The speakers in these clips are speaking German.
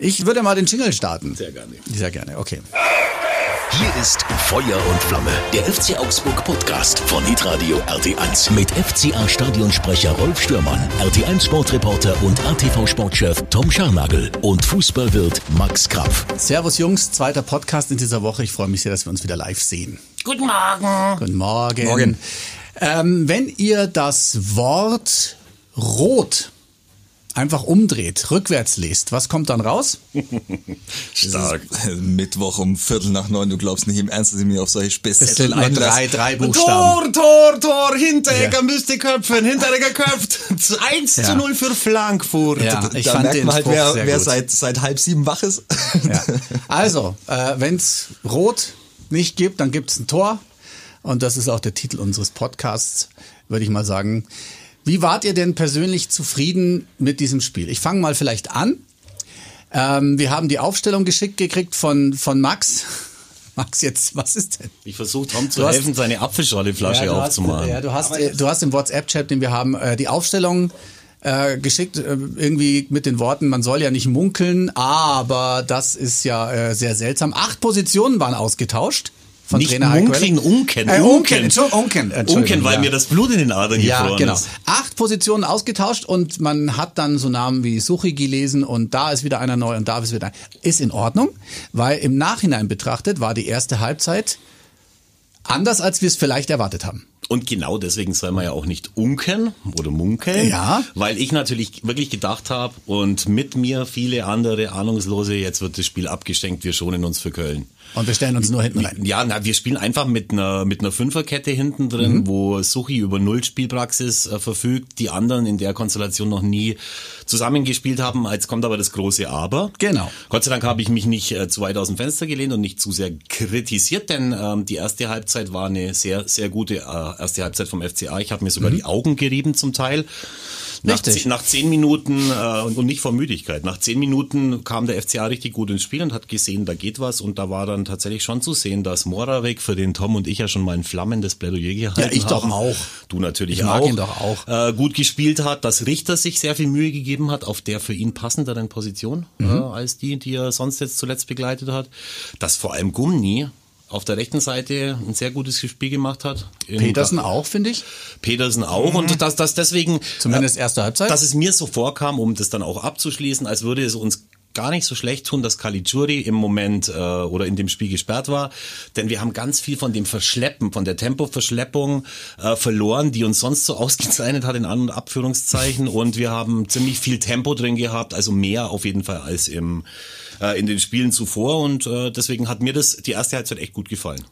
Ich würde mal den Jingle starten. Sehr gerne. Sehr gerne, okay. Hier ist Feuer und Flamme, der FC Augsburg Podcast von Hitradio RT1 mit FCA Stadionsprecher Rolf Stürmann, RT1 Sportreporter und ATV Sportchef Tom Scharnagel und Fußballwirt Max Krapf. Servus Jungs, zweiter Podcast in dieser Woche. Ich freue mich sehr, dass wir uns wieder live sehen. Guten Morgen. Guten Morgen. Morgen. Ähm, wenn ihr das Wort rot einfach umdreht, rückwärts lest, was kommt dann raus? Stark. Mittwoch um Viertel nach neun, du glaubst nicht im Ernst, dass ich mich auf solche nur einlasse. drei, drei Buchstaben. Tor, Tor, Tor, Hinteregger Ja. müsste köpfen, Hinteregger köpft. 1 Ja. zu 0 für Frankfurt. Ja, ich da fand merkt den man halt, Spruch wer, sehr wer gut. seit, seit halb sieben wach ist. Ja. Also, äh, wenn es rot nicht gibt, dann gibt es ein Tor. Und das ist auch der Titel unseres Podcasts, würde ich mal sagen. Wie wart ihr denn persönlich zufrieden mit diesem Spiel? Ich fange mal vielleicht an. Ähm, wir haben die Aufstellung geschickt gekriegt von, von Max. Max, jetzt, was ist denn? Ich versuche Tom zu Du hast- helfen, seine Apfelschorleflasche hast, aufzumachen. ja, du hast, äh, du hast im WhatsApp-Chat, den wir haben, äh, die Aufstellung äh, geschickt, äh, irgendwie mit den Worten, man soll ja nicht munkeln, aber das ist ja äh, sehr seltsam. Acht Positionen waren ausgetauscht. Von Nicht Trainer Heller. unken, Äh, unken. unken, unken, weil ja. mir das Blut in den Adern Ja, gefroren genau. ist. Acht Positionen ausgetauscht und man hat dann so Namen wie Suchi gelesen und da ist wieder einer neu und da ist wieder ein. Ist in Ordnung, weil im Nachhinein betrachtet war die erste Halbzeit anders, als wir es vielleicht erwartet haben. Und genau deswegen soll man ja auch nicht unken oder munkeln. Ja. Weil ich natürlich wirklich gedacht habe und mit mir viele andere Ahnungslose, jetzt wird das Spiel abgeschenkt, wir schonen uns für Köln. Und wir stellen uns nur hinten rein. Ja, na, wir spielen einfach mit einer, mit einer Fünferkette hinten drin, Mhm. wo Suchi über Null Spielpraxis äh, verfügt, die anderen in der Konstellation noch nie zusammengespielt haben. Jetzt kommt aber das große Aber. Genau. Gott sei Dank habe ich mich nicht äh, zu weit aus dem Fenster gelehnt und nicht zu sehr kritisiert, denn ähm, die erste Halbzeit war eine sehr, sehr gute äh, erste Halbzeit vom FCA. Ich habe mir sogar die Augen gerieben zum Teil. Nach, nach zehn Minuten äh, und, nicht vor Müdigkeit. Nach zehn Minuten kam der FCA richtig gut ins Spiel und hat gesehen, da geht was. Und da war dann tatsächlich schon zu sehen, dass Moravec, für den Tom und ich ja schon mal ein flammendes Plädoyer gehalten haben. ich doch auch. Du natürlich Ich mag auch. ihn doch auch. Äh, gut gespielt hat, dass Richter sich sehr viel Mühe gegeben hat auf der für ihn passenderen Position Mhm. äh, als die, die er sonst jetzt zuletzt begleitet hat. Dass vor allem Gumni auf der rechten Seite ein sehr gutes Spiel gemacht hat. Petersen auch, finde ich. Petersen auch und dass das deswegen Zumindest äh, erste Halbzeit. dass es mir so vorkam, um das dann auch abzuschließen, als würde es uns gar nicht so schlecht tun, dass Caligiuri im Moment äh, oder in dem Spiel gesperrt war, denn wir haben ganz viel von dem Verschleppen, von der Tempoverschleppung äh, verloren, die uns sonst so ausgezeichnet hat in An- und Abführungszeichen und wir haben ziemlich viel Tempo drin gehabt, also mehr auf jeden Fall als im äh, in den Spielen zuvor und äh, deswegen hat mir das die erste Halbzeit echt gut gefallen.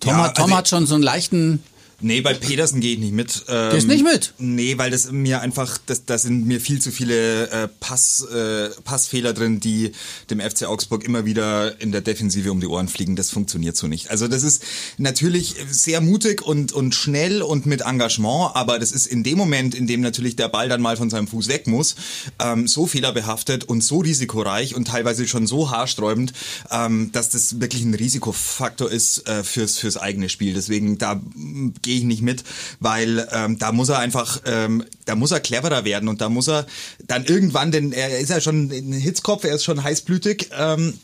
Tom, Ja, hat, Tom also- hat schon so einen leichten. Nee, bei Petersen gehe ich nicht mit. Ähm, Gehst nicht mit? Nee, weil das mir einfach, das, da sind mir viel zu viele äh, Pass, äh, Passfehler drin, die dem FC Augsburg immer wieder in der Defensive um die Ohren fliegen. Das funktioniert so nicht. Also das ist natürlich sehr mutig und, und schnell und mit Engagement, aber das ist in dem Moment, in dem natürlich der Ball dann mal von seinem Fuß weg muss, ähm, so fehlerbehaftet und so risikoreich und teilweise schon so haarsträubend, ähm, dass das wirklich ein Risikofaktor ist äh, fürs, fürs eigene Spiel. Deswegen da mm, gehe ich nicht mit, weil ähm, da muss er einfach, ähm, da muss er cleverer werden und da muss er dann irgendwann, denn er ist ja schon ein Hitzkopf, er ist schon heißblütig. Ähm,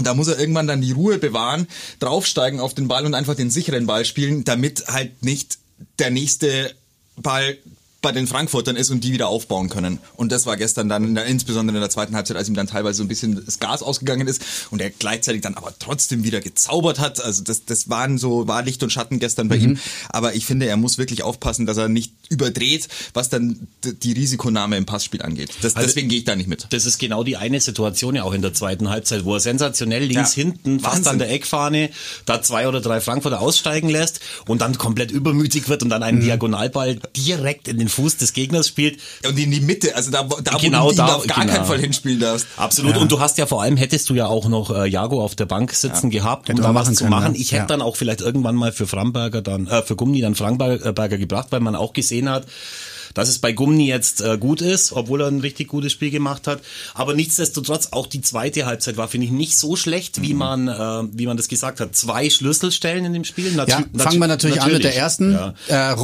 da muss er irgendwann dann die Ruhe bewahren, draufsteigen auf den Ball und einfach den sicheren Ball spielen, damit halt nicht der nächste Ball bei den Frankfurtern ist und die wieder aufbauen können. Und das war gestern dann, in der, insbesondere in der zweiten Halbzeit, als ihm dann teilweise so ein bisschen das Gas ausgegangen ist und er gleichzeitig dann aber trotzdem wieder gezaubert hat. Also das, das waren so, war Licht und Schatten gestern bei ihm. Aber ich finde, er muss wirklich aufpassen, dass er nicht überdreht, was dann die Risikonahme im Passspiel angeht. Das, Also- deswegen gehe ich da nicht mit. Das ist genau die eine Situation ja auch in der zweiten Halbzeit, wo er sensationell links Ja, hinten, fast Wahnsinn. an der Eckfahne, da zwei oder drei Frankfurter aussteigen lässt und dann komplett übermütig wird und dann Mhm. einen Diagonalball direkt in den Fuß des Gegners spielt. Und in die Mitte, also da, wo- da Genau wo du ihn da, auf gar genau. keinen Fall hinspielen darfst. Absolut. Und du hast ja vor allem, hättest du ja auch noch äh, Jago auf der Bank sitzen gehabt, um Hätte da was zu können, machen. ja. Ich hätte Ja. dann auch vielleicht irgendwann mal für Framberger dann, äh, für Gummi dann Framberger gebracht, weil man auch gesehen hat, dass es bei Gumni jetzt äh, gut ist, obwohl er ein richtig gutes Spiel gemacht hat. Aber nichtsdestotrotz, auch die zweite Halbzeit war, finde ich, nicht so schlecht, wie man, äh, wie man das gesagt hat. Zwei Schlüsselstellen in dem Spiel. Natu ja, fangen wir natürlich, natürlich, an mit der ersten. Ja. Äh,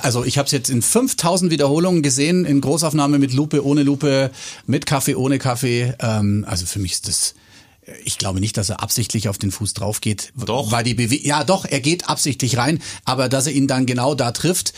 also ich habe es jetzt in 5000 Wiederholungen gesehen, in Großaufnahme mit Lupe, ohne Lupe, mit Kaffee, ohne Kaffee. Ähm, also für mich ist das ich glaube nicht, dass er absichtlich auf den Fuß drauf geht. Doch. Weil die Bewe ja, doch, er geht absichtlich rein, aber dass er ihn dann genau da trifft,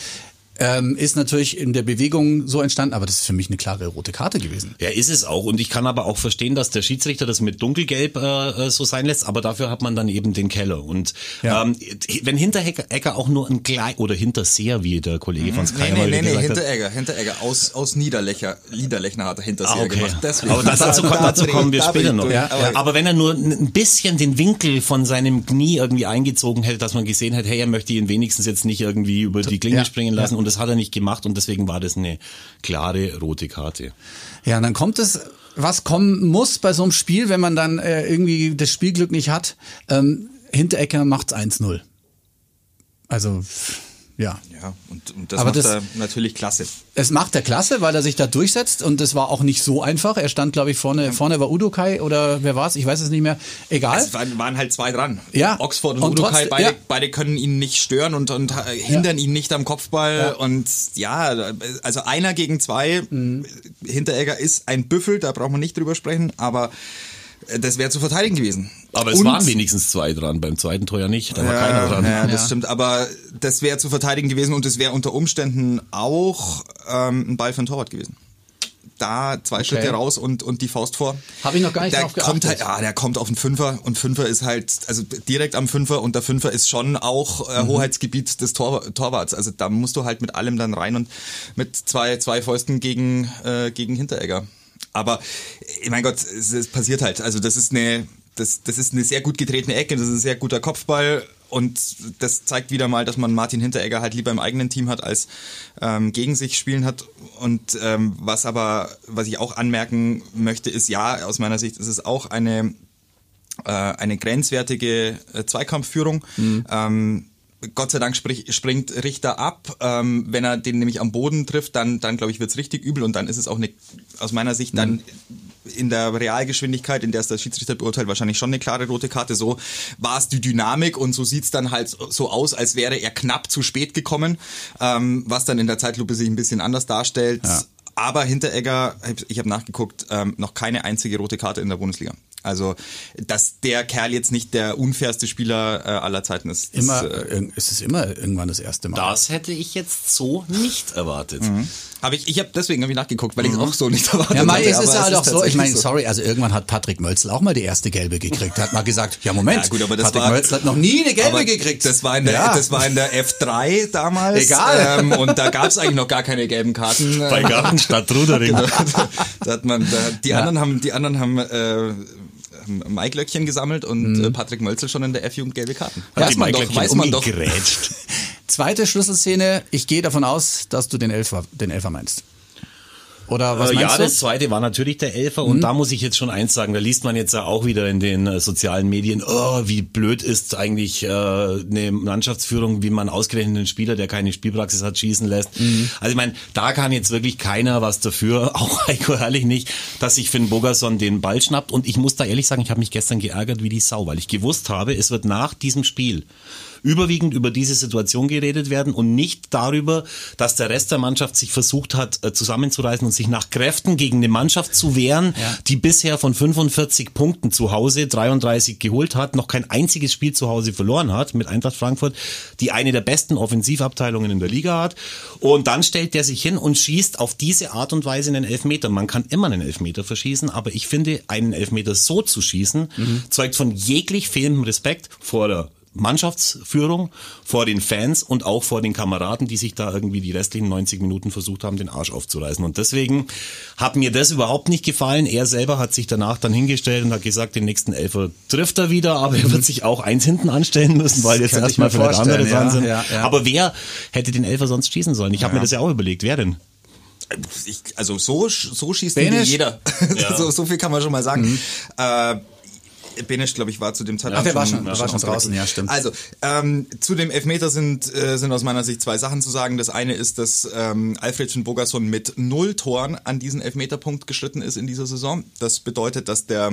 ähm, ist natürlich in der Bewegung so entstanden, aber das ist für mich eine klare rote Karte gewesen. Ja, ist es auch. Und ich kann aber auch verstehen, dass der Schiedsrichter das mit dunkelgelb äh, äh so sein lässt, aber dafür hat man dann eben den Keller. Und ja. ähm, wenn Hinteregger auch nur ein klein oder Hinterseher, wie der Kollege mhm. von Sky Nee, nee, nee, nee Hinteregger, Hinteregger aus, aus Niederlechner, Niederlechner hat er Hinterseher ah, okay. gemacht. Deswegen. Aber das, dazu, dazu kommen wir später noch. Ja, aber, aber wenn er nur ein bisschen den Winkel von seinem Knie irgendwie eingezogen hätte, dass man gesehen hätte, hey, er möchte ihn wenigstens jetzt nicht irgendwie über die Klinge ja. springen lassen und das hat er nicht gemacht und deswegen war das eine klare rote Karte. Ja, und dann kommt es, was kommen muss bei so einem Spiel, wenn man dann äh, irgendwie das Spielglück nicht hat. Ähm, Hinterecker macht's 1-0. Also ja. Ja, und, und das Aber macht das, er natürlich klasse. Es macht er klasse, weil er sich da durchsetzt und das war auch nicht so einfach. Er stand, glaube ich, vorne, ja. vorne war Udokai oder wer war es? Ich weiß es nicht mehr. Egal. Es waren, waren halt zwei dran. Ja. Oxford und, und Udokai, beide, ja. beide können ihn nicht stören und, und hindern ja. ihn nicht am Kopfball. Und ja, also einer gegen zwei. Mhm. Hinteregger ist ein Büffel, da braucht man nicht drüber sprechen, aber das wäre zu verteidigen gewesen. Aber es und, waren wenigstens zwei dran, beim zweiten Tor ja nicht, da war ja, keiner dran. Ja, das ja. stimmt, aber das wäre zu verteidigen gewesen und es wäre unter Umständen auch ähm, ein Ball für ein Torwart gewesen da zwei okay. Schritte raus und, und die Faust vor. Habe ich noch gar nicht der drauf kommt halt, Ja, der kommt auf den Fünfer und Fünfer ist halt, also direkt am Fünfer und der Fünfer ist schon auch äh, mhm. Hoheitsgebiet des Tor, Torwarts. Also da musst du halt mit allem dann rein und mit zwei, zwei Fäusten gegen, äh, gegen Hinteregger. Aber, mein Gott, es, es passiert halt. Also das ist eine, das, das ist eine sehr gut getretene Ecke, das ist ein sehr guter Kopfball und das zeigt wieder mal, dass man Martin Hinteregger halt lieber im eigenen Team hat, als ähm, gegen sich spielen hat. Und ähm, was aber, was ich auch anmerken möchte, ist ja, aus meiner Sicht ist es auch eine, äh, eine grenzwertige äh, Zweikampfführung. Mhm. Ähm, Gott sei Dank sprich, springt Richter ab. Ähm, wenn er den nämlich am Boden trifft, dann, dann glaube ich, wird's richtig übel und dann ist es auch eine, aus meiner Sicht dann mhm. in der Realgeschwindigkeit, in der es der Schiedsrichter beurteilt, wahrscheinlich schon eine klare rote Karte. So war es die Dynamik und so sieht's dann halt so aus, als wäre er knapp zu spät gekommen, ähm, was dann in der Zeitlupe sich ein bisschen anders darstellt. Ja. Aber Hinteregger, ich habe nachgeguckt, ähm, noch keine einzige rote Karte in der Bundesliga. Also, dass der Kerl jetzt nicht der unfairste Spieler äh, aller Zeiten ist. Das, immer, äh, ist es immer irgendwann das erste Mal. Das hätte ich jetzt so nicht erwartet. Mhm. Habe ich, ich habe deswegen hab ich nachgeguckt, weil ich es mhm. auch so nicht erwartet ja, hatte. Ja, es ist ja halt auch so, ich meine, sorry, also irgendwann hat Patrick Mölzl auch mal die erste gelbe gekriegt. Hat mal gesagt, ja Moment, ja, gut, aber das Patrick war, Mölzl hat noch nie eine gelbe gekriegt. Das war in der, ja. das war in der F3 damals. Egal. Ähm, und da gab es eigentlich noch gar keine gelben Karten. Bei Gartenstadt Rudering. da hat man, da, die ja. anderen haben, die anderen haben äh, Maiklöckchen gesammelt und mhm. Patrick Mölzel schon in der F-Jugend gelbe Karten. Hat weiß man doch, weiß man doch. Zweite Schlüsselszene, ich gehe davon aus, dass du den Elfer, den Elfer meinst. Oder was äh, meinst ja, du? das zweite war natürlich der Elfer mhm. und da muss ich jetzt schon eins sagen, da liest man jetzt ja auch wieder in den äh, sozialen Medien, oh, wie blöd ist eigentlich äh, eine Mannschaftsführung, wie man ausgerechnet einen Spieler, der keine Spielpraxis hat, schießen lässt. Mhm. Also ich meine, da kann jetzt wirklich keiner was dafür, auch Heiko Herrlich nicht, dass sich Finn Bogerson den Ball schnappt und ich muss da ehrlich sagen, ich habe mich gestern geärgert wie die Sau, weil ich gewusst habe, es wird nach diesem Spiel überwiegend über diese Situation geredet werden und nicht darüber, dass der Rest der Mannschaft sich versucht hat, äh, zusammenzureißen und sich nach Kräften gegen eine Mannschaft zu wehren, ja. die bisher von 45 Punkten zu Hause 33 geholt hat, noch kein einziges Spiel zu Hause verloren hat mit Eintracht Frankfurt, die eine der besten Offensivabteilungen in der Liga hat. Und dann stellt der sich hin und schießt auf diese Art und Weise einen Elfmeter. Man kann immer einen Elfmeter verschießen, aber ich finde, einen Elfmeter so zu schießen, mhm. zeugt von jeglich fehlendem Respekt vor der Mannschaftsführung, vor den Fans und auch vor den Kameraden, die sich da irgendwie die restlichen 90 Minuten versucht haben, den Arsch aufzureißen. Und deswegen hat mir das überhaupt nicht gefallen. Er selber hat sich danach dann hingestellt und hat gesagt, den nächsten Elfer trifft er wieder, aber er wird sich auch eins hinten anstellen müssen, weil jetzt erstmal vielleicht andere dran ja, sind. Ja, ja. Aber wer hätte den Elfer sonst schießen sollen? Ich habe mir das ja auch überlegt. Wer denn? Ich, also so, so schießt jeder. Ja. so, so viel kann man schon mal sagen. Mhm. Äh, Benesch, glaube ich, war zu dem Ach, Zeitpunkt der war schon, schon, der war schon draußen, ja, stimmt. Also, ähm, zu dem Elfmeter sind, äh, sind aus meiner Sicht zwei Sachen zu sagen. Das eine ist, dass ähm, Alfredchen Bogerson mit null Toren an diesen Elfmeterpunkt geschritten ist in dieser Saison. Das bedeutet, dass der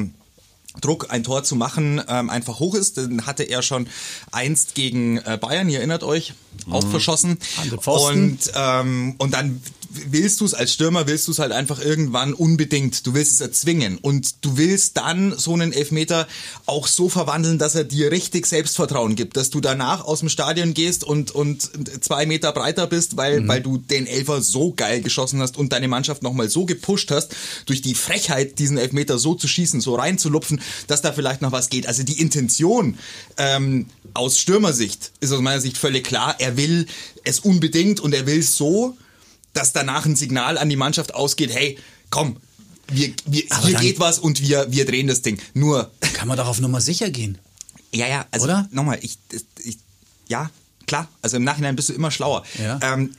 Druck, ein Tor zu machen, ähm, einfach hoch ist. Den hatte er schon einst gegen äh, Bayern, ihr erinnert euch, auch verschossen. Und, ähm, und dann willst du es als Stürmer, willst du es halt einfach irgendwann unbedingt. Du willst es erzwingen. Und du willst dann so einen Elfmeter auch so verwandeln, dass er dir richtig Selbstvertrauen gibt, dass du danach aus dem Stadion gehst und, und zwei Meter breiter bist, weil, weil du den Elfer so geil geschossen hast und deine Mannschaft nochmal so gepusht hast, durch die Frechheit, diesen Elfmeter so zu schießen, so reinzulupfen, dass da vielleicht noch was geht. Also die Intention ähm, aus Stürmersicht ist aus meiner Sicht völlig klar. Er will es unbedingt und er will es so, dass danach ein Signal an die Mannschaft ausgeht, hey, komm, wir, wir, Aber hier geht was und wir, wir drehen das Ding. Nur, Kann man doch auf Nummer sicher gehen. ja, ja, also Oder? nochmal, ich, ich, ja, klar, also im Nachhinein bist du immer schlauer. Ja. Ähm,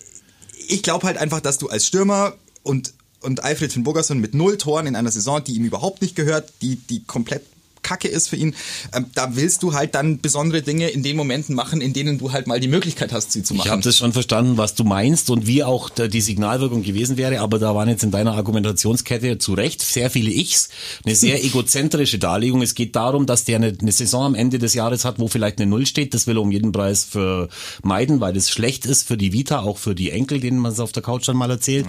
ich glaube halt einfach, dass du als Stürmer und, und Alfred von Burgerson mit null Toren in einer Saison, die ihm überhaupt nicht gehört, die, die komplett Kacke ist für ihn, ähm, da willst du halt dann besondere Dinge in den Momenten machen, in denen du halt mal die Möglichkeit hast, sie zu machen. Ich habe das schon verstanden, was du meinst und wie auch die Signalwirkung gewesen wäre, aber da waren jetzt in deiner Argumentationskette zu Recht sehr viele Ichs, eine sehr egozentrische Darlegung. Es geht darum, dass der eine, eine Saison am Ende des Jahres hat, wo vielleicht eine Null steht. Das will er um jeden Preis vermeiden, weil das schlecht ist für die Vita, auch für die Enkel, denen man es auf der Couch dann mal erzählt.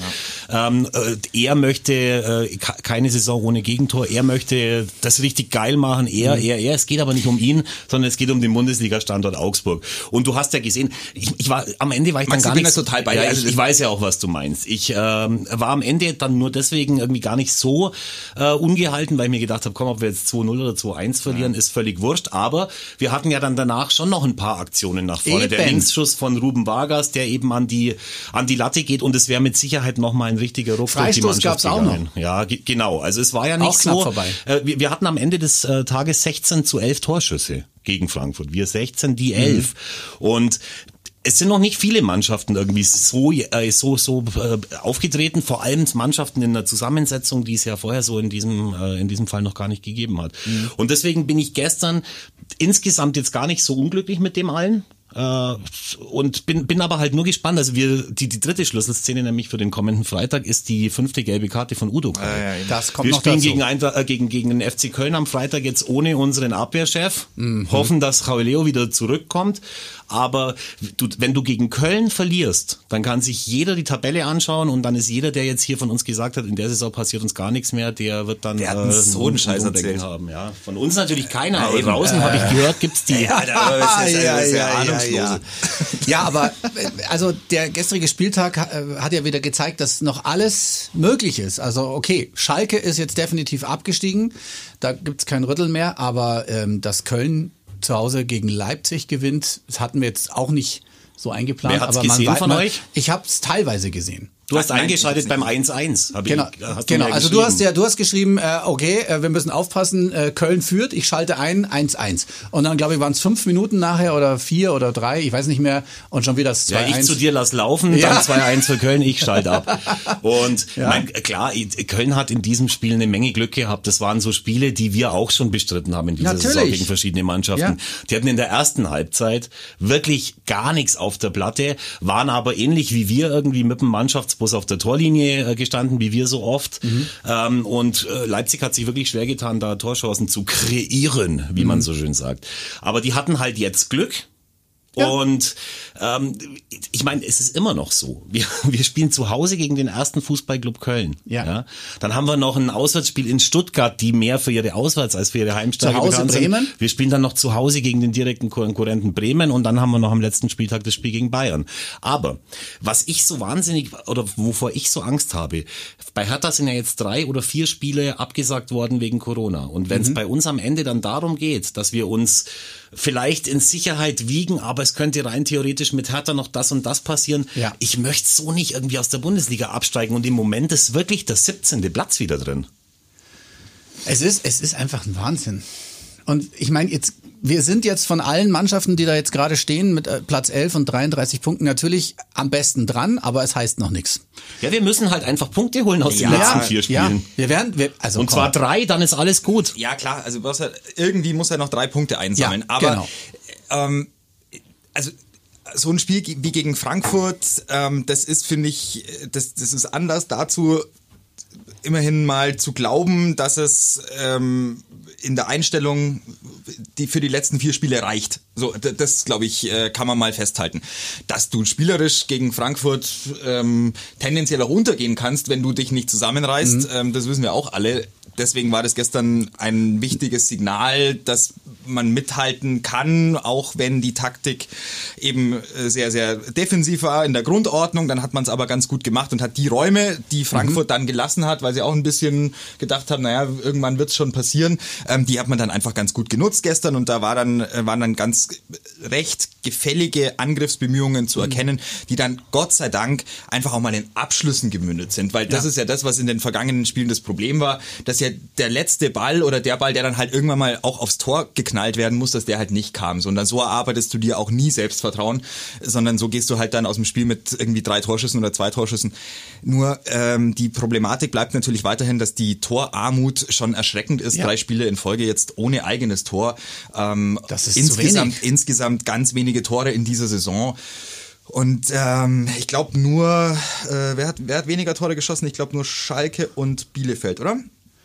Ähm, äh, er möchte äh, keine Saison ohne Gegentor. Er möchte das richtig geil machen. Er, er, er. Es geht aber nicht um ihn, sondern es geht um den Bundesliga-Standort Augsburg. Und du hast ja gesehen, ich, ich war am Ende war ich Max, dann gar ich bin nicht da total bei ja, Also ich, das- ich weiß ja auch, was du meinst. Ich ähm, war am Ende dann nur deswegen irgendwie gar nicht so äh, ungehalten, weil ich mir gedacht habe, komm, ob wir jetzt 2-0 oder 2-1 verlieren, ist völlig wurscht. Aber wir hatten ja dann danach schon noch ein paar Aktionen nach vorne. Der Eben. Linksschuss von Ruben Vargas, der eben an die an die Latte geht und es wäre mit Sicherheit noch mal ein richtiger Ruck durch die Freistoß Mannschaft gab's auch gegangen. Ja, ge- genau. Also es war ja nicht Auch so. vorbei. Äh, wir, wir hatten am Ende des äh, Tages 16 zu 11 Torschüsse gegen Frankfurt. Wir 16, die 11. Und es sind noch nicht viele Mannschaften irgendwie so äh, so so äh, aufgetreten, vor allem Mannschaften in der Zusammensetzung, die es ja vorher so in diesem äh, in diesem Fall noch gar nicht gegeben hat. Und deswegen bin ich gestern insgesamt jetzt gar nicht so unglücklich mit dem allen. Äh, und bin, bin aber halt nur gespannt. Also wir, die, die dritte Schlüsselszene nämlich für den kommenden Freitag ist die fünfte gelbe Karte von Udo. Kai. Das kommt wir noch spielen dazu. gegen, Eintracht, äh, gegen, gegen den FC Köln am Freitag jetzt ohne unseren Abwehrchef. Mhm. Hoffen, dass Rauleo wieder zurückkommt. Aber du, wenn du gegen Köln verlierst, dann kann sich jeder die Tabelle anschauen und dann ist jeder, der jetzt hier von uns gesagt hat, in der Saison passiert uns gar nichts mehr, der wird dann Der uns so einen Scheiß erzählt. haben. Ja. Von uns natürlich keiner, Ja, aber draußen habe ich gehört, gibt's die. Ja, da ist ja, ist ja, ja, ahnungslos. ja. ja, aber äh, also der gestrige Spieltag äh, hat ja wieder gezeigt, dass noch alles möglich ist. Also okay, Schalke ist jetzt definitiv abgestiegen, da gibt's kein Rütteln mehr, aber ähm, dass Köln zu Hause gegen Leipzig gewinnt, das hatten wir jetzt auch nicht so eingeplant. Wer hat's aber man gesehen wei- von man, euch? Ich habe es teilweise gesehen. Du hast Nein, eingeschaltet beim 1-1. hab ich- Genau, du genau. Also du hast ja, du hast geschrieben, äh, okay, äh, wir müssen aufpassen, äh, Köln führt, ich schalte ein, 1-1. Und dann, glaube ich, waren es fünf Minuten nachher oder vier oder drei, ich weiß nicht mehr, und schon wieder das 2-1. Ja, ich zu dir lass laufen, Ja. dann 2-1 für Köln, ich schalte ab. Und mein, klar, Köln hat in diesem Spiel eine Menge Glück gehabt. Das waren so Spiele, die wir auch schon bestritten haben in dieser Natürlich. Saison gegen verschiedene Mannschaften. Ja. Die hatten in der ersten Halbzeit wirklich gar nichts auf der Platte, waren aber ähnlich wie wir irgendwie mit dem Mannschaftsbus auf der Torlinie äh, gestanden, wie wir so oft. Ähm, und äh, Leipzig hat sich wirklich schwer getan, da Torchancen zu kreieren, wie man so schön sagt. Aber die hatten halt jetzt Glück. Und ähm, ich meine, es ist immer noch so. Wir, wir spielen zu Hause gegen den ersten Fußballclub Köln. Ja. Dann haben wir noch ein Auswärtsspiel in Stuttgart, die mehr für ihre Auswärts- als für ihre Heimstärke Zu Hause bekannt sind. Bremen? Wir spielen dann noch zu Hause gegen den direkten Konkurrenten Bremen und dann haben wir noch am letzten Spieltag das Spiel gegen Bayern. Aber was ich so wahnsinnig oder wovor ich so Angst habe, bei Hertha sind ja jetzt drei oder vier Spiele abgesagt worden wegen Corona. Und Mhm. wenn es bei uns am Ende dann darum geht, dass wir uns vielleicht in Sicherheit wiegen, aber es könnte rein theoretisch mit Hertha noch das und das passieren. Ja. Ich möchte so nicht irgendwie aus der Bundesliga absteigen und im Moment ist wirklich der 17. Platz wieder drin. Es ist, es ist einfach ein Wahnsinn. Und ich meine, jetzt wir sind jetzt von allen Mannschaften, die da jetzt gerade stehen, mit äh, Platz 11 und 33 Punkten natürlich am besten dran, aber es heißt noch nichts. Ja, wir müssen halt einfach Punkte holen aus Ja, den letzten vier Ja, Spielen. wir werden, wir, also Und komm. zwar drei, dann ist alles gut. Ja, klar, also was er, irgendwie muss er noch drei Punkte einsammeln. Ja, aber genau. ähm, also so ein Spiel wie gegen Frankfurt, ähm, das ist, finde ich, das, das ist anders dazu, immerhin mal zu glauben, dass es ähm, in der Einstellung die für die letzten vier Spiele reicht. So, das glaube ich, äh, kann man mal festhalten. Dass du spielerisch gegen Frankfurt ähm, tendenziell auch untergehen kannst, wenn du dich nicht zusammenreißt, ähm, das wissen wir auch alle. Deswegen war das gestern ein wichtiges Signal, dass man mithalten kann, auch wenn die Taktik eben äh, sehr, sehr defensiv war in der Grundordnung. Dann hat man es aber ganz gut gemacht und hat die Räume, die Frankfurt dann gelassen hat, weil sie auch ein bisschen gedacht haben, naja, irgendwann wird es schon passieren, ähm, die hat man dann einfach ganz gut genutzt gestern und da war dann, äh, waren dann ganz recht gefällige Angriffsbemühungen zu erkennen, die dann Gott sei Dank einfach auch mal in Abschlüssen gemündet sind, weil das Ja. ist ja das, was in den vergangenen Spielen das Problem war, dass ja der letzte Ball oder der Ball, der dann halt irgendwann mal auch aufs Tor geknallt werden muss, dass der halt nicht kam, sondern so erarbeitest du dir auch nie Selbstvertrauen, sondern so gehst du halt dann aus dem Spiel mit irgendwie drei Torschüssen oder zwei Torschüssen. Nur ähm, die Problematik bleibt natürlich weiterhin, dass die Torarmut schon erschreckend ist. Ja. Drei Spiele in Folge jetzt ohne eigenes Tor. Ähm, Das ist insgesamt, insgesamt ganz wenige Tore in dieser Saison. Und ähm, ich glaube nur, äh, wer, hat, wer hat weniger Tore geschossen? Ich glaube nur Schalke und Bielefeld, oder?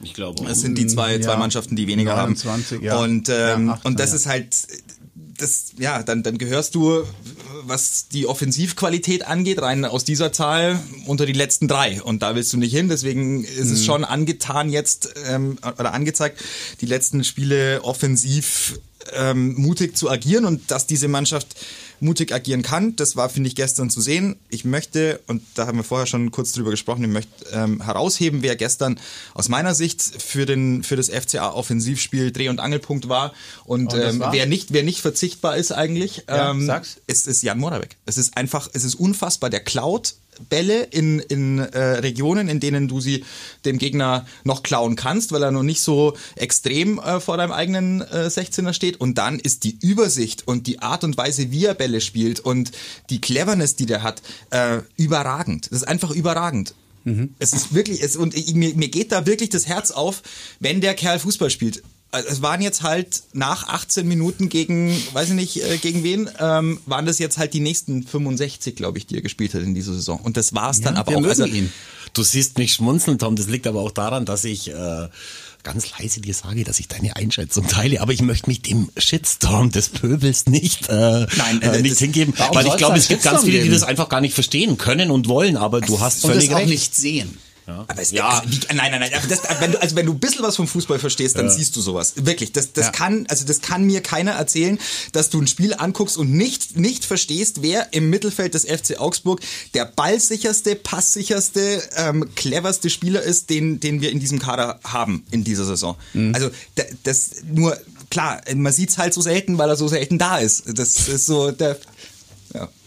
Ich glaube. Das sind die zwei, Ja. zwei Mannschaften, die weniger 29, haben. ja. Und, ähm, Ja, 18, und das ist halt, das, ja, dann, dann gehörst du, was die Offensivqualität angeht, rein aus dieser Zahl unter die letzten drei. Und da willst du nicht hin. Deswegen ist Mhm. es schon angetan jetzt ähm, oder angezeigt, die letzten Spiele offensiv ähm, mutig zu agieren und dass diese Mannschaft mutig agieren kann. Das war, finde ich, gestern zu sehen. Ich möchte, und da haben wir vorher schon kurz drüber gesprochen, ich möchte ähm, herausheben, wer gestern aus meiner Sicht für, den, für das FCA-Offensivspiel Dreh- und Angelpunkt war. Und ähm, war? wer, nicht, wer nicht verzichtbar ist eigentlich, Ja, ähm, sag's. es ist Jan Moravec. Es ist einfach, es ist unfassbar. Der klaut Bälle in, in äh, Regionen, in denen du sie dem Gegner noch klauen kannst, weil er noch nicht so extrem äh, vor deinem eigenen äh, 16er steht. Und dann ist die Übersicht und die Art und Weise, wie er Bälle spielt und die Cleverness, die der hat, äh, überragend. Das ist einfach überragend. Es ist wirklich, es, und ich, mir, mir geht da wirklich das Herz auf, wenn der Kerl Fußball spielt. Also Es waren jetzt halt nach 18 Minuten gegen, weiß ich nicht, äh, gegen wen, ähm, waren das jetzt halt die nächsten 65, glaube ich, die er gespielt hat in dieser Saison. Und das war's dann aber auch. Also, ihn. Du siehst mich schmunzeln, Tom. Das liegt aber auch daran, dass ich äh, ganz leise dir sage, dass ich deine Einschätzung teile. Aber ich möchte mich dem Shitstorm des Pöbels nicht, äh, Nein, äh, äh, nicht hingeben. Weil ich glaube, es gibt ganz viele, die das einfach gar nicht verstehen können und wollen. Aber du hast Und völlig das auch recht. nicht sehen. Aber es, Ja. wie, nein, nein, nein. Das, wenn du, also wenn du ein bisschen was vom Fußball verstehst, dann siehst du sowas. Wirklich. Das, das Ja. kann, also das kann mir keiner erzählen, dass du ein Spiel anguckst und nicht, nicht verstehst, wer im Mittelfeld des FC Augsburg der ballsicherste, passsicherste, ähm, cleverste Spieler ist, den, den wir in diesem Kader haben in dieser Saison. Mhm. Also da- das nur klar, man sieht's halt so selten, weil er so selten da ist. Das ist so der.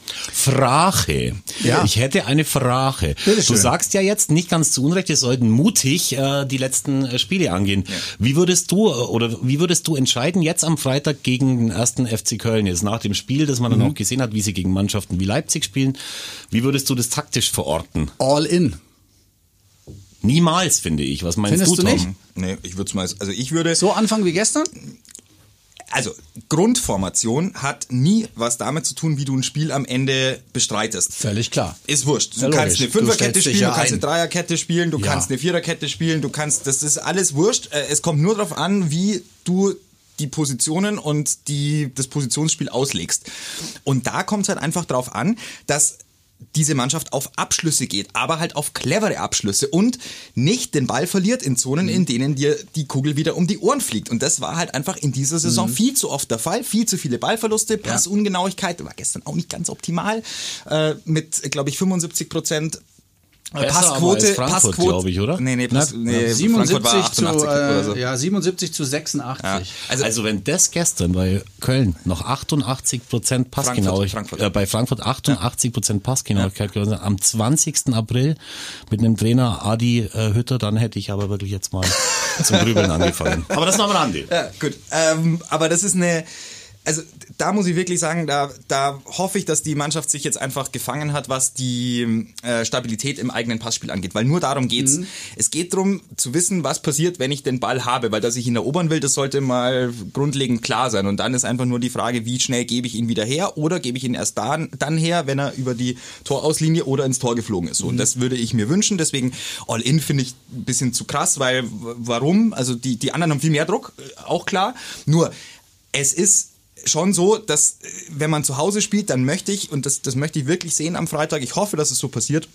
Ja. Frage. Ja. Ich hätte eine Frage. Du sagst ja jetzt nicht ganz zu Unrecht, wir sollten mutig äh, die letzten äh, Spiele angehen. Wie würdest du äh, oder wie würdest du entscheiden jetzt am Freitag gegen den ersten FC Köln jetzt nach dem Spiel, das man Mhm. dann auch gesehen hat, wie sie gegen Mannschaften wie Leipzig spielen? Wie würdest du das taktisch verorten? All in. Niemals, finde ich. Was meinst Findest du, du Tom? nicht? Nee, ich würde mal, also ich würde. So anfangen wie gestern? Also, Grundformation hat nie was damit zu tun, wie du ein Spiel am Ende bestreitest. Völlig klar. Ist wurscht. Du Ja, kannst eine Fünferkette spielen, ja du kannst ein. eine Dreierkette spielen, du Ja. kannst eine Viererkette spielen, du kannst, das ist alles wurscht. Äh, Es kommt nur darauf an, wie du die Positionen und die, das Positionsspiel auslegst. Und da kommt es halt einfach drauf an, dass diese Mannschaft auf Abschlüsse geht, aber halt auf clevere Abschlüsse und nicht den Ball verliert in Zonen, in denen dir die Kugel wieder um die Ohren fliegt. Und das war halt einfach in dieser Saison viel zu oft der Fall. Viel zu viele Ballverluste, Passungenauigkeit, war gestern auch nicht ganz optimal, äh, mit, glaube ich, 75 Prozent. Besser Passquote, Frankfurt, Passquote, glaube ich, oder? Nee, nee, Pass, Na, nee 77 Frankfurt war 88 zu, oder äh, so. ja, 77 zu 86. Ja. Also, Also, wenn das gestern bei Köln noch 88 Prozent Passgenauigkeit, Frankfurt. Äh, bei Frankfurt 88 Prozent Passgenauigkeit gewesen wäre, am 20. April mit einem Trainer Adi äh, Hütter, dann hätte ich aber wirklich jetzt mal zum Grübeln angefangen. Aber das war am Rande. Ja, gut. Ähm, aber das ist eine, also da muss ich wirklich sagen, da, da hoffe ich, dass die Mannschaft sich jetzt einfach gefangen hat, was die äh, Stabilität im eigenen Passspiel angeht. Weil nur darum geht's. Mhm. Es geht darum zu wissen, was passiert, wenn ich den Ball habe. Weil dass ich ihn erobern will, das sollte mal grundlegend klar sein. Und dann ist einfach nur die Frage, wie schnell gebe ich ihn wieder her oder gebe ich ihn erst dann, dann her, wenn er über die Torauslinie oder ins Tor geflogen ist. So, mhm. Und das würde ich mir wünschen. Deswegen All-In finde ich ein bisschen zu krass, weil warum? Also die, die anderen haben viel mehr Druck, äh, auch klar. Nur es ist schon so, dass äh, wenn man zu Hause spielt, dann möchte ich, und das, das möchte ich wirklich sehen am Freitag, ich hoffe, dass es so passiert,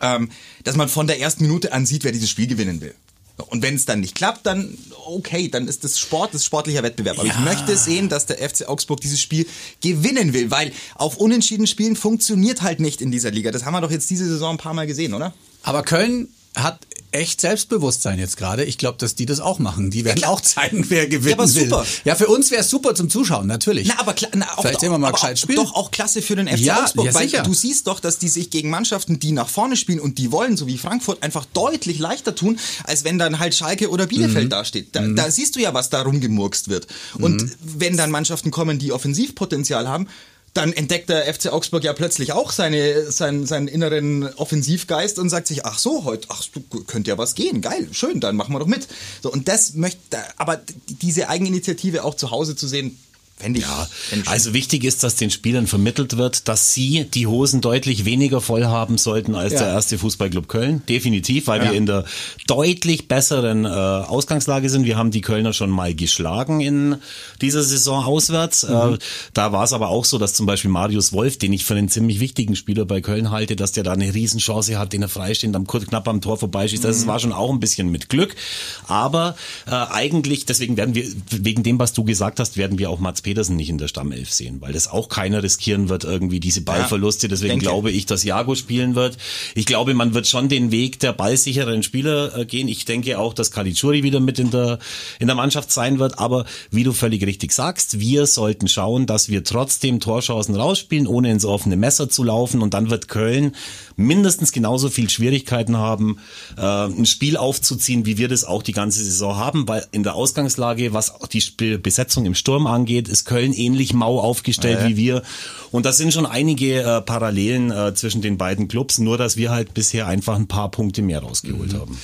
ähm, dass man von der ersten Minute an sieht, wer dieses Spiel gewinnen will. Und wenn es dann nicht klappt, dann okay, dann ist das Sport, das sportlicher Wettbewerb. Aber ja. ich möchte sehen, dass der FC Augsburg dieses Spiel gewinnen will, weil auf unentschieden Spielen funktioniert halt nicht in dieser Liga. Das haben wir doch jetzt diese Saison ein paar Mal gesehen, oder? Aber Köln hat echt Selbstbewusstsein jetzt gerade. Ich glaube, dass die das auch machen. Die werden ja, auch zeigen, wer gewinnen ja, aber super. will. Ja, für uns wäre es super zum Zuschauen, natürlich. Na, aber na, auch, Vielleicht sehen wir mal gescheit spielen. Doch auch klasse für den FC ja, Augsburg, ja, weil sicher. du siehst doch, dass die sich gegen Mannschaften, die nach vorne spielen und die wollen, so wie Frankfurt, einfach deutlich leichter tun, als wenn dann halt Schalke oder Bielefeld mhm. dasteht. Da, mhm. da siehst du ja, was da rumgemurkst wird. Und mhm. wenn dann Mannschaften kommen, die Offensivpotenzial haben, dann entdeckt der FC Augsburg ja plötzlich auch seine, seinen, seinen inneren Offensivgeist und sagt sich, ach so, heute, ach, du könnt ja was gehen, geil, schön, dann machen wir doch mit. So, und das möchte, aber diese Eigeninitiative auch zu Hause zu sehen, Fände ich, ja, fänd ich also wichtig ist, dass den Spielern vermittelt wird, dass sie die Hosen deutlich weniger voll haben sollten als ja. der erste Fußballclub Köln. Definitiv, weil ja. wir in der deutlich besseren äh, Ausgangslage sind. Wir haben die Kölner schon mal geschlagen in dieser Saison auswärts. Mhm. Äh, da war es aber auch so, dass zum Beispiel Marius Wolf, den ich für einen ziemlich wichtigen Spieler bei Köln halte, dass der da eine Riesenchance hat, den er freistehend am knapp am Tor vorbeischießt. Das mhm. war schon auch ein bisschen mit Glück. Aber äh, eigentlich, deswegen werden wir, wegen dem, was du gesagt hast, werden wir auch Mats Petersen nicht in der Stammelf sehen, weil das auch keiner riskieren wird, irgendwie diese Ballverluste. Deswegen denke. glaube ich, dass Jago spielen wird. Ich glaube, man wird schon den Weg der ballsicheren Spieler äh, gehen. Ich denke auch, dass Caligiuri wieder mit in der, in der Mannschaft sein wird. Aber wie du völlig richtig sagst, wir sollten schauen, dass wir trotzdem Torchancen rausspielen, ohne ins offene Messer zu laufen. Und dann wird Köln mindestens genauso viel Schwierigkeiten haben, äh, ein Spiel aufzuziehen, wie wir das auch die ganze Saison haben, weil in der Ausgangslage, was die Besetzung im Sturm angeht, ist Köln ähnlich mau aufgestellt ja. wie wir. Und das sind schon einige äh, Parallelen äh, zwischen den beiden Clubs, nur dass wir halt bisher einfach ein paar Punkte mehr rausgeholt mhm. haben.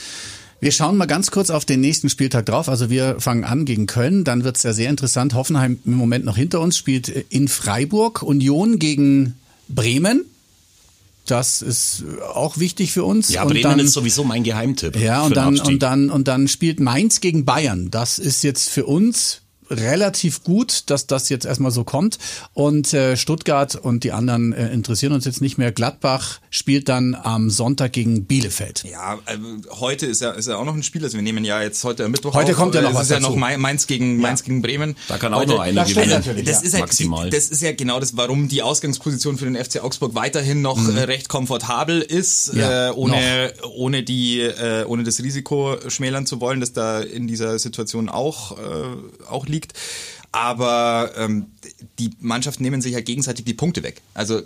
Wir schauen mal ganz kurz auf den nächsten Spieltag drauf. Also wir fangen an gegen Köln, dann wird's ja sehr interessant. Hoffenheim im Moment noch hinter uns, spielt in Freiburg. Union gegen Bremen. Das ist auch wichtig für uns. Ja, und Bremen dann, ist sowieso mein Geheimtipp. Ja, und dann, und dann, und dann spielt Mainz gegen Bayern. Das ist jetzt für uns relativ gut, dass das jetzt erstmal so kommt. Und äh, Stuttgart und die anderen äh, interessieren uns jetzt nicht mehr. Gladbach spielt dann am Sonntag gegen Bielefeld. Ja, äh, heute ist ja, ist ja auch noch ein Spiel. Also wir nehmen ja jetzt heute Mittwoch Heute auf. kommt ja noch es was ist ja noch Mainz gegen, ja. Mainz gegen Bremen. Da kann auch heute, noch einer gewinnen. Das, ist ja, maximal. das ist ja genau das, warum die Ausgangsposition für den FC Augsburg weiterhin noch mhm. äh, recht komfortabel ist, ja, äh, ohne, ohne die, äh, ohne das Risiko schmälern zu wollen, dass da in dieser Situation auch, äh, auch liegt liegt. Aber ähm, die Mannschaften nehmen sich ja gegenseitig die Punkte weg. Also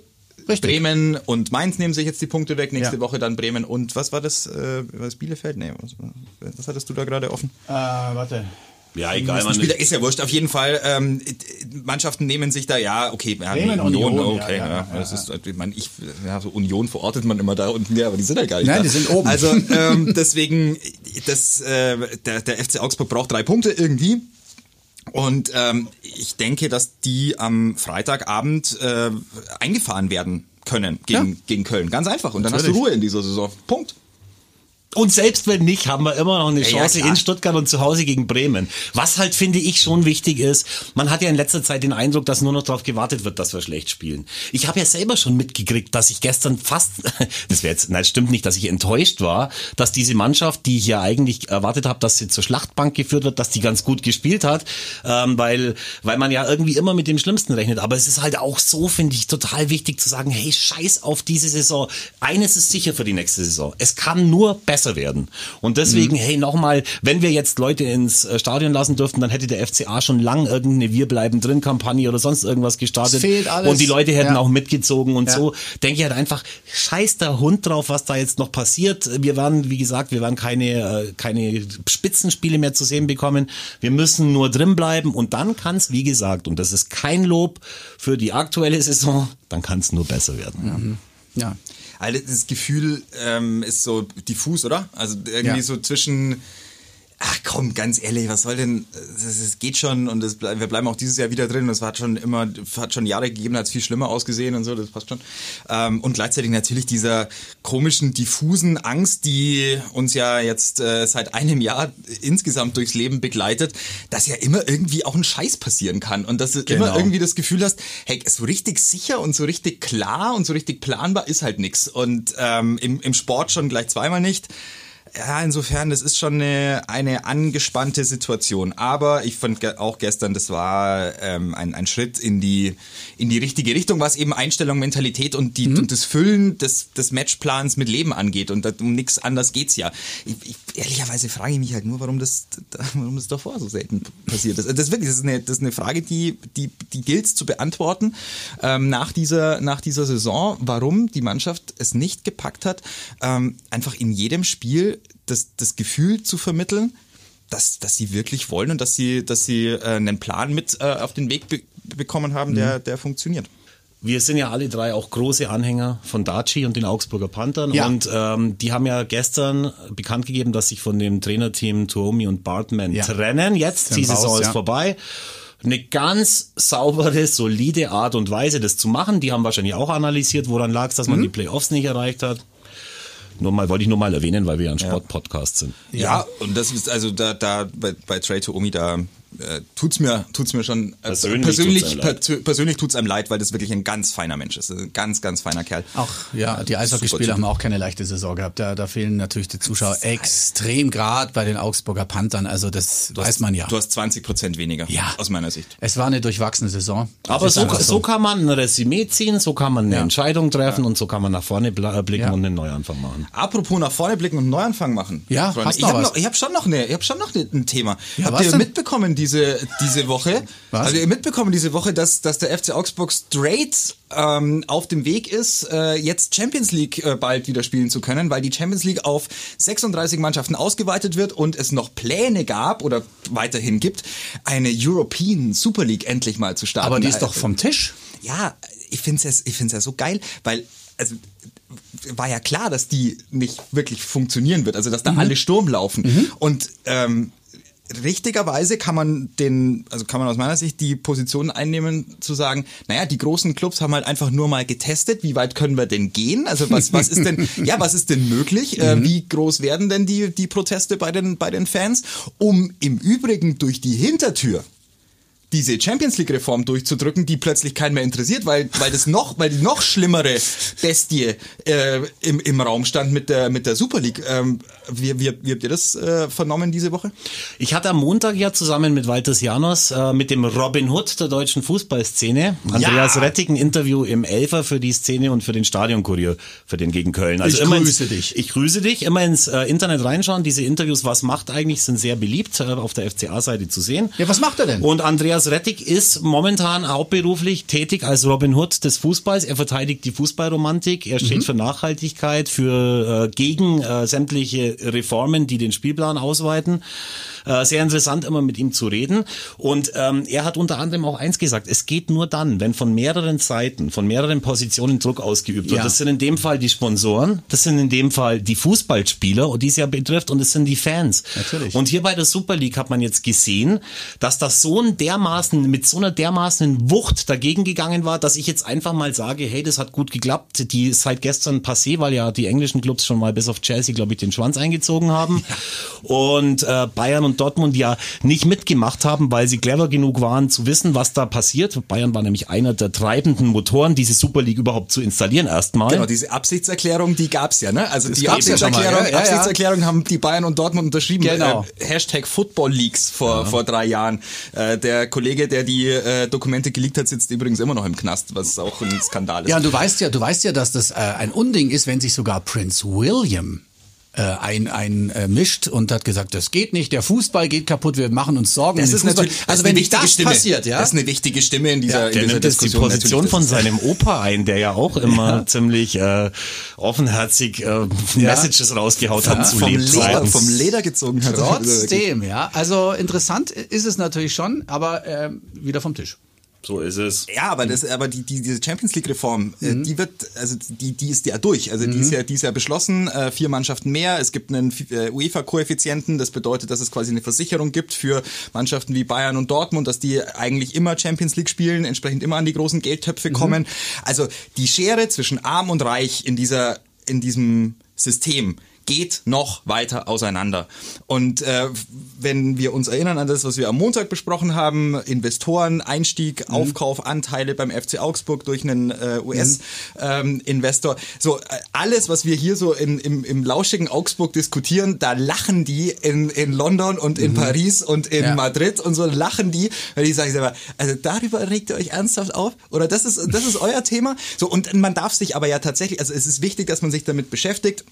Richtig. Bremen und Mainz nehmen sich jetzt die Punkte weg. Nächste ja. Woche dann Bremen und was war das? Äh, was Bielefeld? Nee, was, was hattest du da gerade offen? Äh, warte. Ja, egal. Man Spieler ist ja wurscht. Auf jeden Fall, ähm, Mannschaften nehmen sich da, ja, okay, ja, Bremen Union, Union, okay, ja, ja, ja, das ist, ich, meine, ich, ja, so Union verortet man immer da unten, ja, aber die sind ja gar nicht Nein, da. die sind oben. Also ähm, deswegen, das, äh, der, der FC Augsburg braucht drei Punkte irgendwie. Und ähm, ich denke, dass die am Freitagabend äh, eingefahren werden können gegen, ja. gegen Köln. Ganz einfach. Und dann Natürlich. hast du Ruhe in dieser Saison. Punkt. Und selbst wenn nicht, haben wir immer noch eine Chance ja, in Stuttgart und zu Hause gegen Bremen. Was halt, finde ich, schon wichtig ist, man hat ja in letzter Zeit den Eindruck, dass nur noch darauf gewartet wird, dass wir schlecht spielen. Ich habe ja selber schon mitgekriegt, dass ich gestern fast, das wäre jetzt, nein, stimmt nicht, dass ich enttäuscht war, dass diese Mannschaft, die ich ja eigentlich erwartet habe, dass sie zur Schlachtbank geführt wird, dass die ganz gut gespielt hat, ähm, weil, weil man ja irgendwie immer mit dem Schlimmsten rechnet. Aber es ist halt auch so, finde ich, total wichtig zu sagen, hey, scheiß auf diese Saison. Eines ist sicher für die nächste Saison. Es kann nur besser besser werden. Und deswegen, mhm. hey, nochmal, wenn wir jetzt Leute ins äh, Stadion lassen dürften, dann hätte der FCA schon lang irgendeine Wir bleiben drin Kampagne oder sonst irgendwas gestartet. fehlt alles. Und die Leute hätten ja. auch mitgezogen und ja. so. Denke ich halt einfach, scheiß der Hund drauf, was da jetzt noch passiert. Wir werden, wie gesagt, wir werden keine, äh, keine Spitzenspiele mehr zu sehen bekommen. Wir müssen nur drin bleiben und dann kann es, wie gesagt, und das ist kein Lob für die aktuelle Saison, dann kann es nur besser werden. Ja. ja. Also das Gefühl ähm, ist so diffus, oder? Also irgendwie ja. so zwischen ach komm, ganz ehrlich, was soll denn, es geht schon und das, wir bleiben auch dieses Jahr wieder drin. Das hat schon immer, hat schon Jahre gegeben, hat es viel schlimmer ausgesehen und so, das passt schon. Ähm, und gleichzeitig natürlich dieser komischen, diffusen Angst, die uns ja jetzt äh, seit einem Jahr insgesamt durchs Leben begleitet, dass ja immer irgendwie auch ein Scheiß passieren kann und dass du genau. immer irgendwie das Gefühl hast, hey, so richtig sicher und so richtig klar und so richtig planbar ist halt nix. Und ähm, im, im Sport schon gleich zweimal nicht ja, insofern, das ist schon eine, eine angespannte Situation. Aber ich fand auch gestern, das war ähm, ein, ein Schritt in die, in die richtige Richtung, was eben Einstellung, Mentalität und, die, mhm. und das Füllen des, des Matchplans mit Leben angeht. Und das, um nichts anderes geht's ja. Ich, ich, ehrlicherweise frage ich mich halt nur, warum das, warum das davor so selten passiert ist. Das ist wirklich, das ist eine, das ist eine Frage, die, die, die gilt zu beantworten ähm, nach, dieser, nach dieser Saison, warum die Mannschaft es nicht gepackt hat, ähm, einfach in jedem Spiel das, das Gefühl zu vermitteln, dass, dass sie wirklich wollen und dass sie, dass sie äh, einen Plan mit äh, auf den Weg be bekommen haben, der, mhm. der funktioniert. Wir sind ja alle drei auch große Anhänger von Daci und den Augsburger Panthern. Ja. Und ähm, die haben ja gestern bekannt gegeben, dass sich von dem Trainerteam Tuomi und Bartman ja. trennen. Jetzt, die Saison ist ja. vorbei eine ganz saubere, solide Art und Weise, das zu machen. Die haben wahrscheinlich auch analysiert, woran lag es, dass man mhm. die Playoffs nicht erreicht hat. Nur mal, wollte ich nur mal erwähnen, weil wir ein Sportpodcast sind. Ja, ja, und das ist also da, da bei, bei Trade to Omi, da äh, tut's mir tut's mir schon äh, persönlich persönlich, tut's persönlich tut's einem leid, weil das wirklich ein ganz feiner Mensch ist, ein ganz ganz feiner Kerl. Auch ja, die Eishockeyspieler haben auch keine leichte Saison gehabt. Da, da fehlen natürlich die Zuschauer extrem grad bei den Augsburger Panthern. Also das du weiß hast, man ja. Du hast 20 Prozent weniger. Ja. aus meiner Sicht. Es war eine durchwachsene Saison. Aber so, so, so kann man ein Resümee ziehen, so kann man eine ja. Entscheidung treffen ja. und so kann man nach vorne blicken ja. und einen Neuanfang machen. Apropos nach vorne blicken und einen Neuanfang machen. Ja, Freunde, hast ich habe hab schon noch eine, ich habe schon noch ein Thema. Ja, Habt ihr denn? mitbekommen diese diese Woche. Was? Also ihr mitbekommen diese Woche, dass, dass der FC Augsburg straight ähm, auf dem Weg ist, äh, jetzt Champions League äh, bald wieder spielen zu können, weil die Champions League auf 36 Mannschaften ausgeweitet wird und es noch Pläne gab oder weiterhin gibt, eine European Super League endlich mal zu starten. Aber die ist doch vom Tisch. Ja, ich finde es ich find's ja so geil, weil also war ja klar, dass die nicht wirklich funktionieren wird, also dass da mhm. alle Sturm laufen. Mhm. Und ähm, richtigerweise kann man den, also kann man aus meiner Sicht die Position einnehmen, zu sagen, naja, die großen Clubs haben halt einfach nur mal getestet, wie weit können wir denn gehen? Also was, was ist denn, ja, was ist denn möglich? Äh, mhm. wie groß werden denn die, die Proteste bei den, bei den Fans? Um im Übrigen durch die Hintertür diese Champions League Reform durchzudrücken, die plötzlich keinen mehr interessiert, weil weil das noch, weil die noch schlimmere Bestie äh, im, im Raum stand mit der mit der Super League. Ähm, wie, wie, wie habt ihr das äh, vernommen diese Woche? Ich hatte am Montag ja zusammen mit Walter Janos äh, mit dem Robin Hood der deutschen Fußballszene, Andreas ja. Rettig, ein Interview im Elfer für die Szene und für den Stadionkurier für den gegen Köln. Also ich grüße ins, dich. Ich grüße dich. Immer ins äh, Internet reinschauen. Diese Interviews, was macht eigentlich, sind sehr beliebt äh, auf der FCA-Seite zu sehen. Ja, was macht er denn? Und Andreas Thomas Rettig ist momentan hauptberuflich tätig als Robin Hood des Fußballs. Er verteidigt die Fußballromantik. Er steht mhm. für Nachhaltigkeit, für äh, gegen äh, sämtliche Reformen, die den Spielplan ausweiten. Äh, sehr interessant, immer mit ihm zu reden. Und ähm, er hat unter anderem auch eins gesagt, es geht nur dann, wenn von mehreren Seiten, von mehreren Positionen Druck ausgeübt wird. Ja. Das sind in dem Fall die Sponsoren, das sind in dem Fall die Fußballspieler, und die es ja betrifft, und es sind die Fans. Natürlich. Und hier bei der Super League hat man jetzt gesehen, dass das so ein dermaßen, mit so einer dermaßen Wucht dagegen gegangen war, dass ich jetzt einfach mal sage, hey, das hat gut geklappt. Die ist seit gestern passé, weil ja die englischen Clubs schon mal bis auf Chelsea, glaube ich, den Schwanz eingezogen haben. Ja. Und äh, Bayern und und Dortmund ja nicht mitgemacht haben, weil sie clever genug waren zu wissen, was da passiert. Bayern war nämlich einer der treibenden Motoren, diese Super League überhaupt zu installieren erstmal. Genau, diese Absichtserklärung, die gab's ja, ne? Also das die Absichtserklärung, ja, ja, Absichtserklärung haben die Bayern und Dortmund unterschrieben. Genau. Äh, Hashtag Football Leaks vor, vor drei Jahren. Äh, der Kollege, der die äh, Dokumente geleakt hat, sitzt übrigens immer noch im Knast, was auch ein Skandal ist. Ja, du weißt ja, du weißt ja, dass das äh, ein Unding ist, wenn sich sogar Prince William äh, ein, ein äh, mischt und hat gesagt, das geht nicht, der Fußball geht kaputt, wir machen uns Sorgen. Das um den ist natürlich, also das wenn eine das wichtige Stimme. passiert, ja, Das ist eine wichtige Stimme in dieser, in Der dieser nimmt jetzt die Diskussion. Position von seinem Opa ein, der ja auch immer ziemlich äh, offenherzig äh, Messages rausgehaut hat zu vom Leder, vom Leder gezogen hat. trotzdem, ja. Also interessant ist es natürlich schon, aber ähm, wieder vom Tisch. So ist es. Ja, aber das, aber die, die diese Champions League Reform, Mhm. äh, die wird, also die, die ist ja durch. Also die ist ja, die ist ja beschlossen. Äh, vier Mannschaften mehr. Es gibt einen äh, UEFA-Koeffizienten. Das bedeutet, dass es quasi eine Versicherung gibt für Mannschaften wie Bayern und Dortmund, dass die eigentlich immer Champions League spielen, entsprechend immer an die großen Geldtöpfe Mhm. kommen. Also die Schere zwischen Arm und Reich in dieser, in diesem System geht noch weiter auseinander. Und äh, wenn wir uns erinnern an das, was wir am Montag besprochen haben, Investoren, Einstieg, Aufkauf, Anteile beim FC Augsburg durch einen äh, US-Investor, so äh, alles, was wir hier so in, im, im lauschigen Augsburg diskutieren, da lachen die in, in London und in Paris und in Ja. Madrid und so lachen die, weil die sagen selber, also darüber regt ihr euch ernsthaft auf? Oder das ist, das ist euer Thema? So, und man darf sich aber ja tatsächlich, also es ist wichtig, dass man sich damit beschäftigt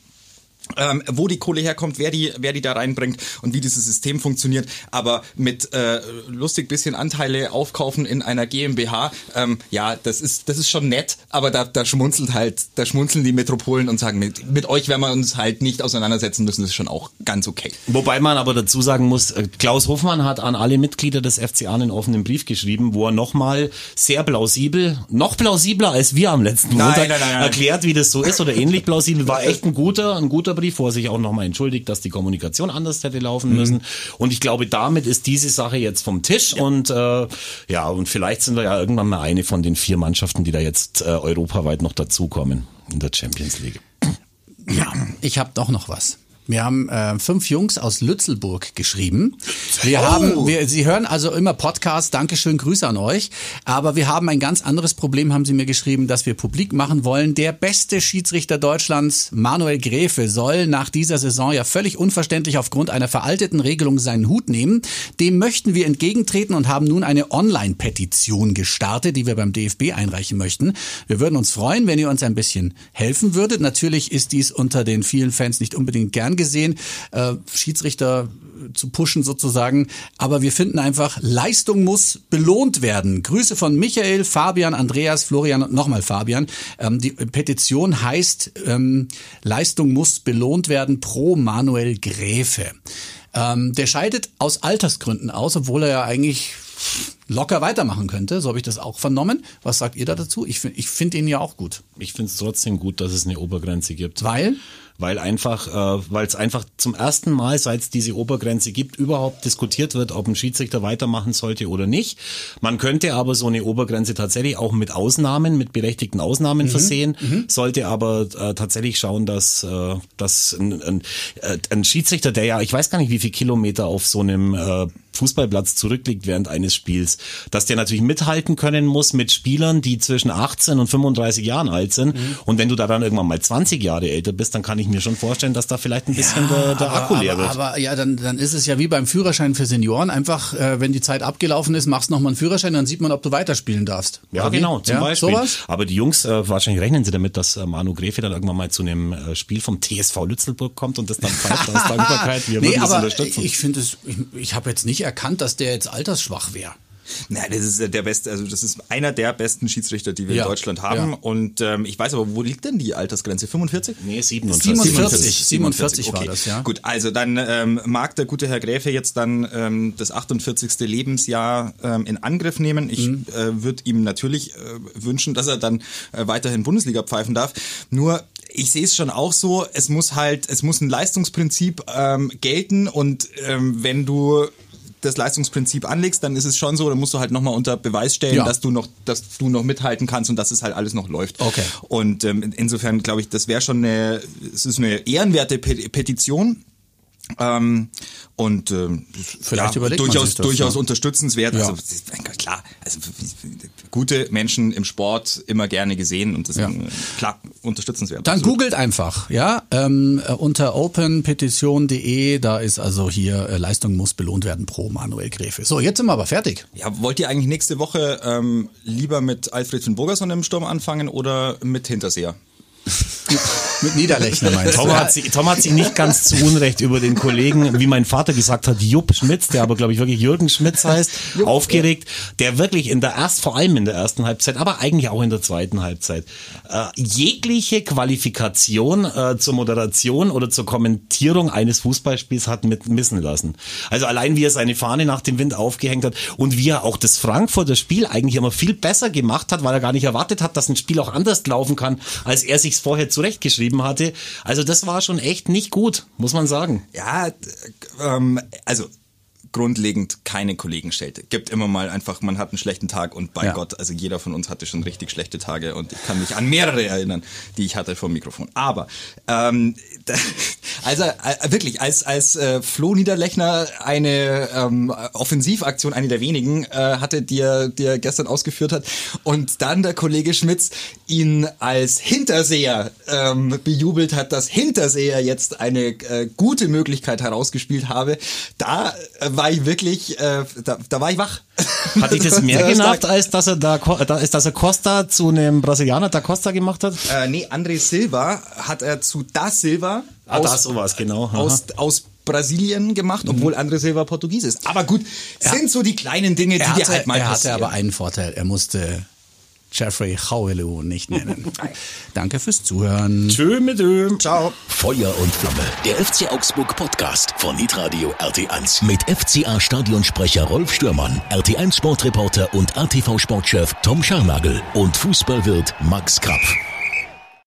ähm, wo die Kohle herkommt, wer die, wer die da reinbringt und wie dieses System funktioniert. Aber mit äh, lustig bisschen Anteile aufkaufen in einer GmbH, ähm, ja, das ist, das ist schon nett, aber da, da schmunzelt halt, da schmunzeln die Metropolen und sagen, mit, mit euch werden wir uns halt nicht auseinandersetzen müssen, das ist schon auch ganz okay. Wobei man aber dazu sagen muss, äh, Klaus Hofmann hat an alle Mitglieder des FCA einen offenen Brief geschrieben, wo er nochmal sehr plausibel, noch plausibler als wir am letzten Nein, Montag nein, nein, nein. erklärt, wie das so ist oder ähnlich plausibel. War echt ein guter, ein guter Brief, wo er sich auch nochmal entschuldigt, dass die Kommunikation anders hätte laufen Mhm. müssen. Und ich glaube, damit ist diese Sache jetzt vom Tisch und äh, ja, und vielleicht sind wir ja irgendwann mal eine von den vier Mannschaften, die da jetzt äh, europaweit noch dazukommen in der Champions League. Ja, ich habe doch noch was. Wir haben äh, fünf Jungs aus Lützelburg geschrieben. Wir Oh. haben, wir, Sie hören also immer Podcasts. Dankeschön, Grüße an euch. Aber wir haben ein ganz anderes Problem, haben Sie mir geschrieben, dass wir publik machen wollen. Der beste Schiedsrichter Deutschlands, Manuel Gräfe, soll nach dieser Saison ja völlig unverständlich aufgrund einer veralteten Regelung seinen Hut nehmen. Dem möchten wir entgegentreten und haben nun eine Online-Petition gestartet, die wir beim DFB einreichen möchten. Wir würden uns freuen, wenn ihr uns ein bisschen helfen würdet. Natürlich ist dies unter den vielen Fans nicht unbedingt gern gesehen, äh, Schiedsrichter zu pushen sozusagen. Aber wir finden einfach, Leistung muss belohnt werden. Grüße von Michael, Fabian, Andreas, Florian und nochmal Fabian. Ähm, die Petition heißt, ähm, Leistung muss belohnt werden pro Manuel Gräfe. Ähm, der scheidet aus Altersgründen aus, obwohl er ja eigentlich locker weitermachen könnte. So habe ich das auch vernommen. Was sagt ihr da dazu? Ich, ich finde ihn ja auch gut. Ich finde es trotzdem gut, dass es eine Obergrenze gibt. Weil? Weil einfach, äh, weil es einfach zum ersten Mal, seit es diese Obergrenze gibt, überhaupt diskutiert wird, ob ein Schiedsrichter weitermachen sollte oder nicht. Man könnte aber so eine Obergrenze tatsächlich auch mit Ausnahmen, mit berechtigten Ausnahmen versehen, sollte aber äh, tatsächlich schauen, dass, äh, dass ein, ein, äh, ein Schiedsrichter, der ja, ich weiß gar nicht, wie viel Kilometer auf so einem äh, Fußballplatz zurückliegt während eines Spiels, dass der natürlich mithalten können muss mit Spielern, die zwischen 18 und 35 Jahren alt sind. Und wenn du da dann irgendwann mal 20 Jahre älter bist, dann kann ich mir schon vorstellen, dass da vielleicht ein bisschen der, der Akku leer aber, wird. aber ja, dann, dann ist es ja wie beim Führerschein für Senioren. Einfach, äh, wenn die Zeit abgelaufen ist, machst nochmal einen Führerschein, dann sieht man, ob du weiterspielen darfst. Ja, wie? genau, zum ja, Beispiel. Sowas? Aber die Jungs, äh, wahrscheinlich rechnen sie damit, dass äh, Manu Gräfe dann irgendwann mal zu einem äh, Spiel vom TSV Lützelburg kommt und das dann pfeift aus Dankbarkeit. Wir Nee, würden das aber unterstützen. ich finde es, ich, ich habe jetzt nicht erkannt, dass der jetzt altersschwach wäre. Nein, das ist der beste, also das ist einer der besten Schiedsrichter, die wir Ja, in Deutschland haben. ja. Und ähm, ich weiß aber, wo liegt denn die Altersgrenze? 45? nee, 47. 47. 47 war das, ja. Gut, also dann ähm, mag der gute Herr Gräfe jetzt dann ähm, das 48. Lebensjahr ähm, in Angriff nehmen. Ich Mhm. äh, würde ihm natürlich äh, wünschen, dass er dann äh, weiterhin Bundesliga pfeifen darf. Nur ich sehe es schon auch so, es muss halt, es muss ein Leistungsprinzip ähm, gelten und ähm, wenn du das Leistungsprinzip anlegst, dann ist es schon so, dann musst du halt nochmal unter Beweis stellen, Ja. dass du noch, dass du noch mithalten kannst und dass es halt alles noch läuft. Okay. Und ähm, in- insofern glaube ich, das wäre schon eine, es ist eine ehrenwerte Pe Petition. Ähm, und ähm, Vielleicht überlegt man durchaus, sich das, durchaus ja. unterstützenswert. Ja. Also klar, also gute Menschen im Sport immer gerne gesehen und deswegen klar unterstützenswert. Dann absolut. googelt einfach, ja, ähm, äh, unter openpetition.de, da ist also hier äh, Leistung muss belohnt werden pro Manuel Gräfe. So, jetzt sind wir aber fertig. Ja, wollt ihr eigentlich nächste Woche ähm, lieber mit Alfred von Burgerson im Sturm anfangen oder mit Hinterseher? Mit Niederlechner meinst Tom du? hat, sie, Tom hat sich nicht ganz zu Unrecht über den Kollegen, wie mein Vater gesagt hat, Jupp Schmitz, der aber glaube ich wirklich Jürgen Schmitz heißt, aufgeregt, der wirklich in der erst, vor allem in der ersten Halbzeit, aber eigentlich auch in der zweiten Halbzeit, äh, jegliche Qualifikation äh, zur Moderation oder zur Kommentierung eines Fußballspiels hat mit missen lassen. Also allein wie er seine Fahne nach dem Wind aufgehängt hat und wie er auch das Frankfurter Spiel eigentlich immer viel besser gemacht hat, weil er gar nicht erwartet hat, dass ein Spiel auch anders laufen kann, als er sich's vorher zurechtgeschrieben hatte. Also das war schon echt nicht gut, muss man sagen. Ja, ähm, also grundlegend keine Kollegen stellte. Gibt immer mal einfach, man hat einen schlechten Tag und bei Ja. Gott, also jeder von uns hatte schon richtig schlechte Tage und ich kann mich an mehrere erinnern, die ich hatte vom Mikrofon. Aber ähm, also äh, wirklich, als als äh, Flo Niederlechner eine ähm, Offensivaktion, eine der wenigen, äh, hatte, die er, die er gestern ausgeführt hat, und dann der Kollege Schmitz ihn als Hinterseher ähm, bejubelt hat, dass Hinterseher jetzt eine äh, gute Möglichkeit herausgespielt habe, da äh, war ich wirklich, äh, da, da war ich wach. Hat dich das mehr genervt, als dass er da, da ist, dass er Costa zu einem Brasilianer da Costa gemacht hat? Äh, nee, André Silva hat er zu Da Silva Ah, Da sowas, genau. Aha. aus, aus Brasilien gemacht, obwohl André Silva Portugies ist. Aber gut, sind so die kleinen Dinge, die Er dir hatte, halt mal er hatte passieren. aber einen Vorteil. Er musste Jeffrey Howelu nicht nennen. Danke fürs Zuhören. Tschö mit Ö. Ciao. Feuer und Flamme. Der FC Augsburg Podcast von Hitradio RT1 mit FCA Stadionsprecher Rolf Stürmann, RT1 Sportreporter und ATV Sportchef Tom Scharnagel und Fußballwirt Max Krapf.